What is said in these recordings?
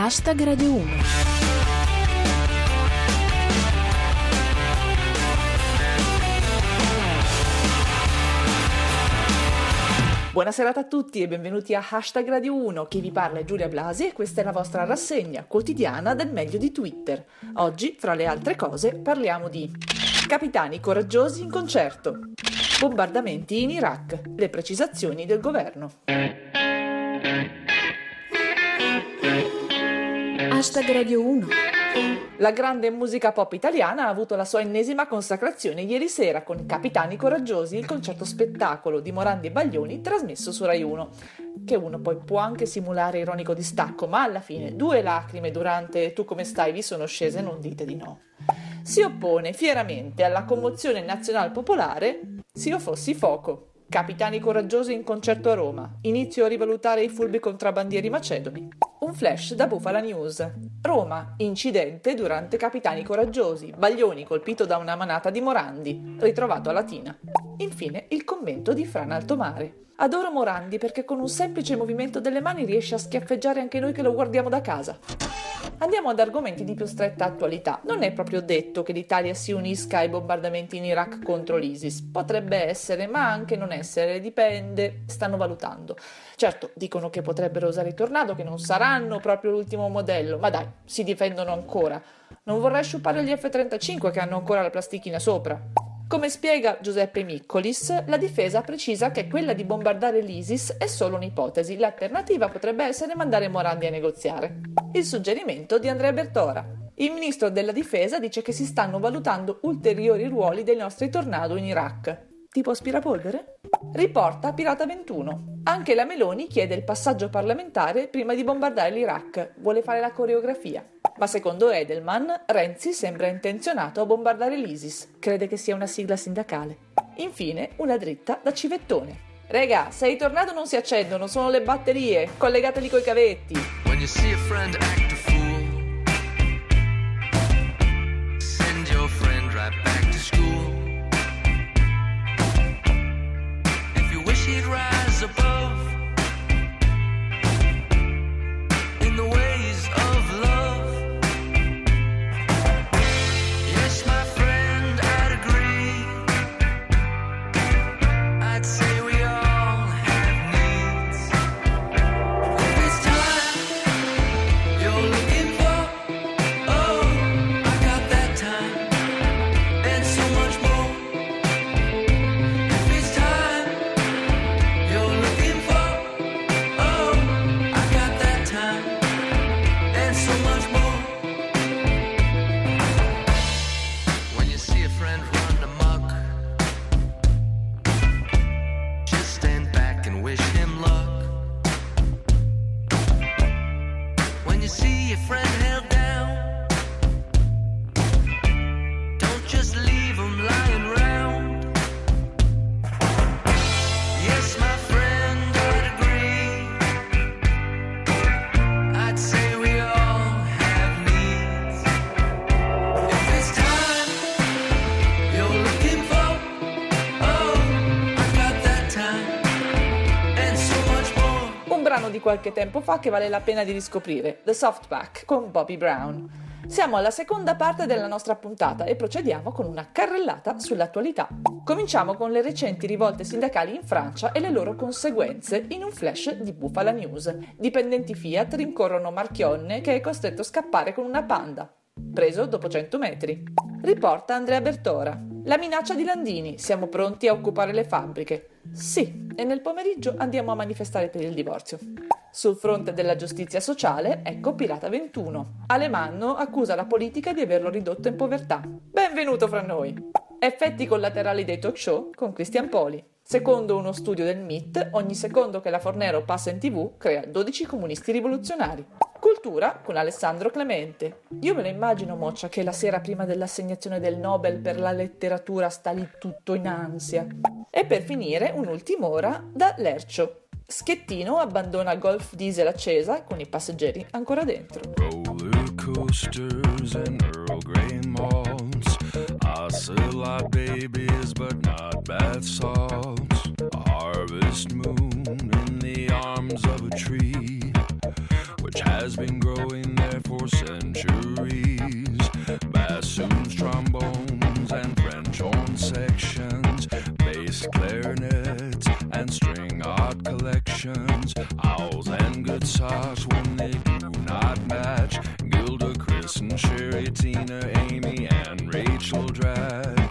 Hashtag Radio 1. Buona serata a tutti e benvenuti a Hashtag Radio 1, chi vi parla è Giulia Blasi e questa è la vostra rassegna quotidiana del meglio di Twitter. Oggi, fra le altre cose, parliamo di Capitani coraggiosi in concerto, bombardamenti in Iraq, le precisazioni del governo. Hashtag Radio 1. La grande musica pop italiana ha avuto la sua ennesima consacrazione ieri sera con Capitani Coraggiosi, il concerto spettacolo di Morandi e Baglioni trasmesso su Rai 1. Che uno poi può anche simulare ironico distacco, ma alla fine due lacrime durante Tu come stai vi sono scese, non dite di no. Si oppone fieramente alla commozione nazional popolare se io fossi fuoco. Capitani coraggiosi in concerto a Roma. Inizio a rivalutare i furbi contrabbandieri macedoni. Un flash da Bufala News. Roma, incidente durante Capitani coraggiosi. Baglioni colpito da una manata di Morandi, ritrovato a Latina. Infine il commento di Fran Altomare. Adoro Morandi perché con un semplice movimento delle mani riesce a schiaffeggiare anche noi che lo guardiamo da casa. Andiamo ad argomenti di più stretta attualità. Non è proprio detto che l'Italia si unisca ai bombardamenti in Iraq contro l'ISIS. Potrebbe essere, ma anche non essere, dipende, stanno valutando. Certo, dicono che potrebbero usare i tornado, che non saranno proprio l'ultimo modello, ma dai, si difendono ancora. Non vorrei sciupare gli F-35 che hanno ancora la plastichina sopra. Come spiega Giuseppe Miccolis, la difesa precisa che quella di bombardare l'ISIS è solo un'ipotesi, l'alternativa potrebbe essere mandare Morandi a negoziare. Il suggerimento di Andrea Bertora. Il ministro della difesa dice che si stanno valutando ulteriori ruoli dei nostri tornado in Iraq. Tipo aspirapolvere? Riporta Pirata 21. Anche la Meloni chiede il passaggio parlamentare prima di bombardare l'Iraq. Vuole fare la coreografia. Ma secondo Edelman, Renzi sembra intenzionato a bombardare l'ISIS. Crede che sia una sigla sindacale. Infine, una dritta da civettone. Rega, se i tornado non si accendono, sono le batterie. Collegateli coi cavetti. See your friend held down, brano di qualche tempo fa che vale la pena di riscoprire, The Softback con Bobby Brown. Siamo alla seconda parte della nostra puntata e procediamo con una carrellata sull'attualità. Cominciamo con le recenti rivolte sindacali in Francia e le loro conseguenze in un flash di Bufala News. Dipendenti Fiat rincorrono Marchionne che è costretto a scappare con una panda, preso dopo 100 metri. Riporta Andrea Bertora. La minaccia di Landini, siamo pronti a occupare le fabbriche. Sì, e nel pomeriggio andiamo a manifestare per il divorzio. Sul fronte della giustizia sociale, ecco Pirata 21. Alemanno accusa la politica di averlo ridotto in povertà. Benvenuto fra noi! Effetti collaterali dei talk show con Christian Poli. Secondo uno studio del MIT, ogni secondo che la Fornero passa in tv crea 12 comunisti rivoluzionari. Cultura con Alessandro Clemente. Io me lo immagino, Moccia, che la sera prima dell'assegnazione del Nobel per la letteratura sta lì tutto in ansia. E per finire, un'ultima ora da Lercio. Schettino abbandona Golf diesel accesa con i passeggeri ancora dentro. Roller coasters and Earl Grey malls. I sell our babies, but not bath salts. A harvest moon in the arms of a tree, has been growing there for centuries. Bassoons, trombones, and French horn sections, bass clarinets, and string art collections, owls and good socks when they do not match. Gilda, Chris, and Sherry, Tina, Amy, and Rachel Dratch.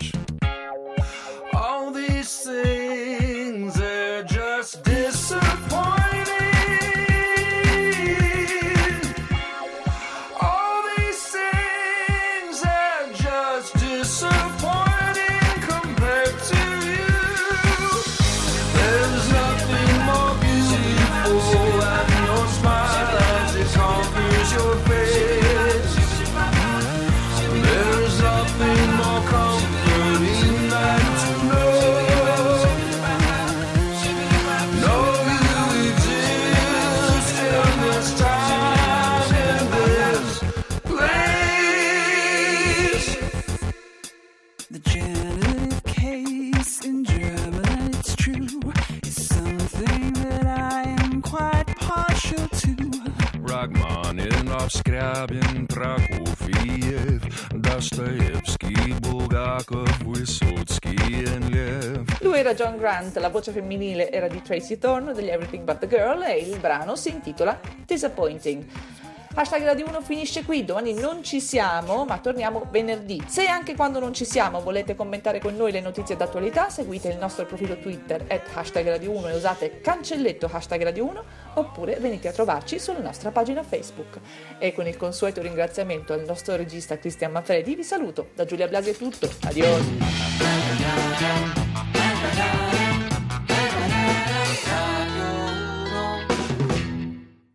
Prokofiev, Dostoevsky, Bulgakov, Vysotsky and Lev. Lui era John Grant, la voce femminile era di Tracy Thorn degli Everything But the Girl e il brano si intitola Disappointing. Hashtag Radio 1 finisce qui, domani non ci siamo, ma torniamo venerdì. Se anche quando non ci siamo volete commentare con noi le notizie d'attualità, seguite il nostro profilo Twitter at hashtag Radio 1 e usate cancelletto hashtag Radio 1 oppure venite a trovarci sulla nostra pagina Facebook. E con il consueto ringraziamento al nostro regista Cristian Manfredi vi saluto. Da Giulia Blasi è tutto, adios!